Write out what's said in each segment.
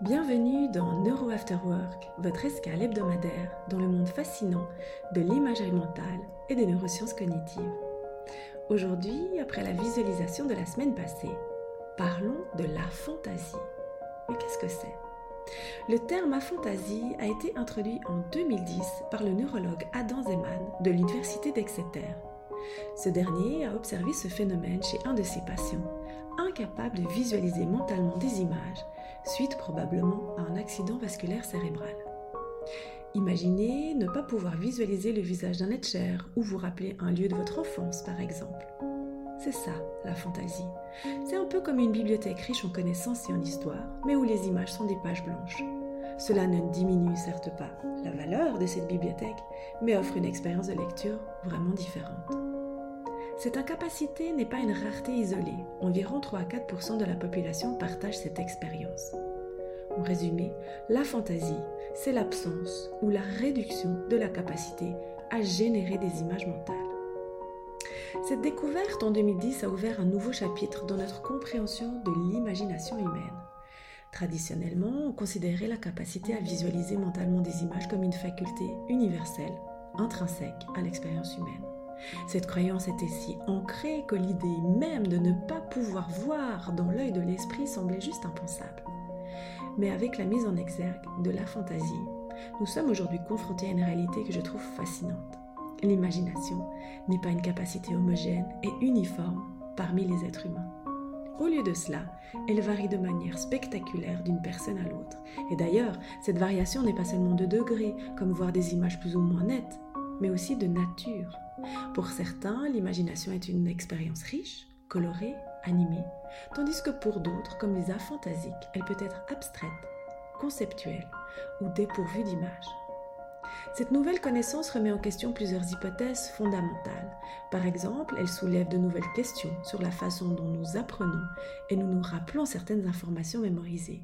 Bienvenue dans Neuro After Work, votre escale hebdomadaire dans le monde fascinant de l'imagerie mentale et des neurosciences cognitives. Aujourd'hui, après la visualisation de la semaine passée, parlons de la fantaisie. Mais qu'est-ce que c'est? Le terme aphantasie a été introduit en 2010 par le neurologue Adam Zeman de l'Université d'Exeter. Ce dernier a observé ce phénomène chez un de ses patients, incapable de visualiser mentalement des images suite probablement à un accident vasculaire cérébral. Imaginez ne pas pouvoir visualiser le visage d'un être cher ou vous rappeler un lieu de votre enfance, par exemple. C'est ça, la fantaisie. C'est un peu comme une bibliothèque riche en connaissances et en histoire, mais où les images sont des pages blanches. Cela ne diminue certes pas la valeur de cette bibliothèque, mais offre une expérience de lecture vraiment différente. Cette incapacité n'est pas une rareté isolée. Environ 3 à 4% de la population partagent cette expérience. En résumé, la fantaisie, c'est l'absence ou la réduction de la capacité à générer des images mentales. Cette découverte en 2010 a ouvert un nouveau chapitre dans notre compréhension de l'imagination humaine. Traditionnellement, on considérait la capacité à visualiser mentalement des images comme une faculté universelle, intrinsèque à l'expérience humaine. Cette croyance était si ancrée que l'idée même de ne pas pouvoir voir dans l'œil de l'esprit semblait juste impensable. Mais avec la mise en exergue de la fantaisie, nous sommes aujourd'hui confrontés à une réalité que je trouve fascinante. L'imagination n'est pas une capacité homogène et uniforme parmi les êtres humains. Au lieu de cela, elle varie de manière spectaculaire d'une personne à l'autre. Et d'ailleurs, cette variation n'est pas seulement de degrés, comme voir des images plus ou moins nettes, mais aussi de nature. Pour certains, l'imagination est une expérience riche, colorée, animée, tandis que pour d'autres, comme les aphantasiques, elle peut être abstraite, conceptuelle ou dépourvue d'images. Cette nouvelle connaissance remet en question plusieurs hypothèses fondamentales. Par exemple, elle soulève de nouvelles questions sur la façon dont nous apprenons et nous nous rappelons certaines informations mémorisées.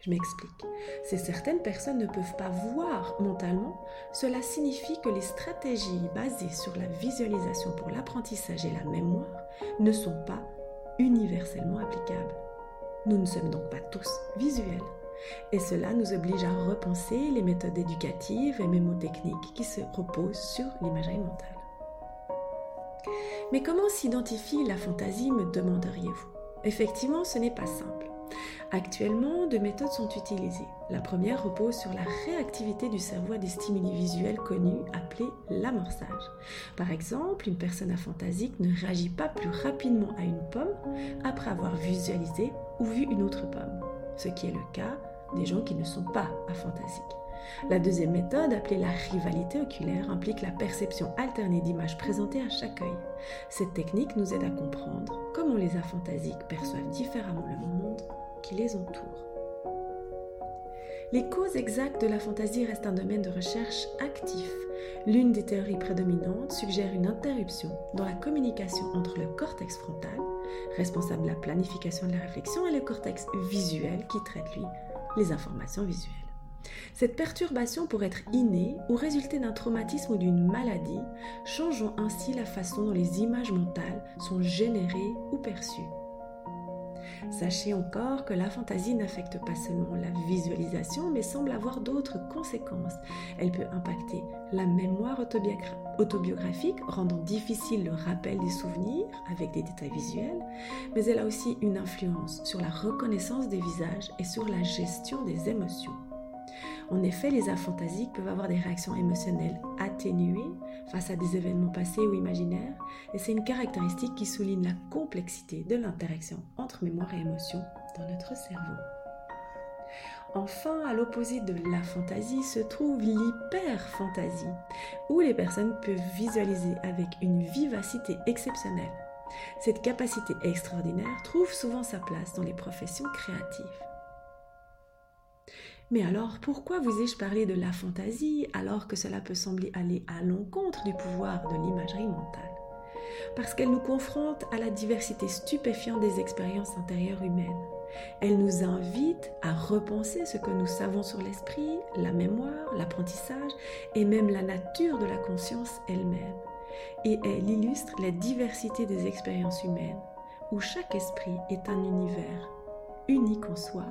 Je m'explique. Si certaines personnes ne peuvent pas voir mentalement, cela signifie que les stratégies basées sur la visualisation pour l'apprentissage et la mémoire ne sont pas universellement applicables. Nous ne sommes donc pas tous visuels. Et cela nous oblige à repenser les méthodes éducatives et mémotechniques qui se reposent sur l'imagerie mentale. Mais comment s'identifie la fantaisie, me demanderiez-vous? Effectivement, ce n'est pas simple. Actuellement, deux méthodes sont utilisées. La première repose sur la réactivité du cerveau à des stimuli visuels connus appelés l'amorçage. Par exemple, une personne aphantasique ne réagit pas plus rapidement à une pomme après avoir visualisé ou vu une autre pomme, ce qui est le cas des gens qui ne sont pas aphantasiques. La deuxième méthode, appelée la rivalité oculaire, implique la perception alternée d'images présentées à chaque œil. Cette technique nous aide à comprendre comment les aphantasiques perçoivent différemment le monde qui les entoure. Les causes exactes de la fantaisie restent un domaine de recherche actif. L'une des théories prédominantes suggère une interruption dans la communication entre le cortex frontal, responsable de la planification de la réflexion, et le cortex visuel qui traite, lui, les informations visuelles. Cette perturbation pourrait être innée ou résulter d'un traumatisme ou d'une maladie, changeant ainsi la façon dont les images mentales sont générées ou perçues. Sachez encore que la fantaisie n'affecte pas seulement la visualisation, mais semble avoir d'autres conséquences. Elle peut impacter la mémoire autobiographique, rendant difficile le rappel des souvenirs avec des détails visuels, mais elle a aussi une influence sur la reconnaissance des visages et sur la gestion des émotions. En effet, les aphantasiques peuvent avoir des réactions émotionnelles atténuées face à des événements passés ou imaginaires, et c'est une caractéristique qui souligne la complexité de l'interaction entre mémoire et émotion dans notre cerveau. Enfin, à l'opposé de la fantaisie se trouve l'hyperfantaisie, où les personnes peuvent visualiser avec une vivacité exceptionnelle. Cette capacité extraordinaire trouve souvent sa place dans les professions créatives. Mais alors, pourquoi vous ai-je parlé de la fantaisie alors que cela peut sembler aller à l'encontre du pouvoir de l'imagerie mentale? Parce qu'elle nous confronte à la diversité stupéfiante des expériences intérieures humaines. Elle nous invite à repenser ce que nous savons sur l'esprit, la mémoire, l'apprentissage et même la nature de la conscience elle-même. Et elle illustre la diversité des expériences humaines, où chaque esprit est un univers unique en soi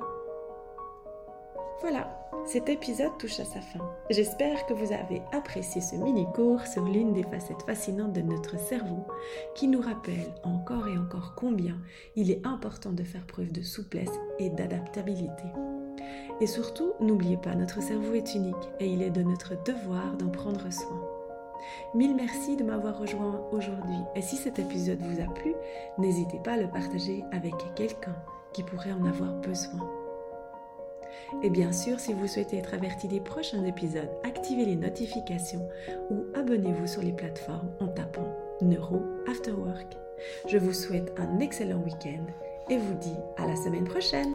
Voilà, cet épisode touche à sa fin. J'espère que vous avez apprécié ce mini-cours sur l'une des facettes fascinantes de notre cerveau qui nous rappelle encore et encore combien il est important de faire preuve de souplesse et d'adaptabilité. Et surtout, n'oubliez pas, notre cerveau est unique et il est de notre devoir d'en prendre soin. Mille merci de m'avoir rejoint aujourd'hui et si cet épisode vous a plu, n'hésitez pas à le partager avec quelqu'un qui pourrait en avoir besoin. Et bien sûr, si vous souhaitez être averti des prochains épisodes, activez les notifications ou abonnez-vous sur les plateformes en tapant Neuro After Work. Je vous souhaite un excellent week-end et vous dis à la semaine prochaine.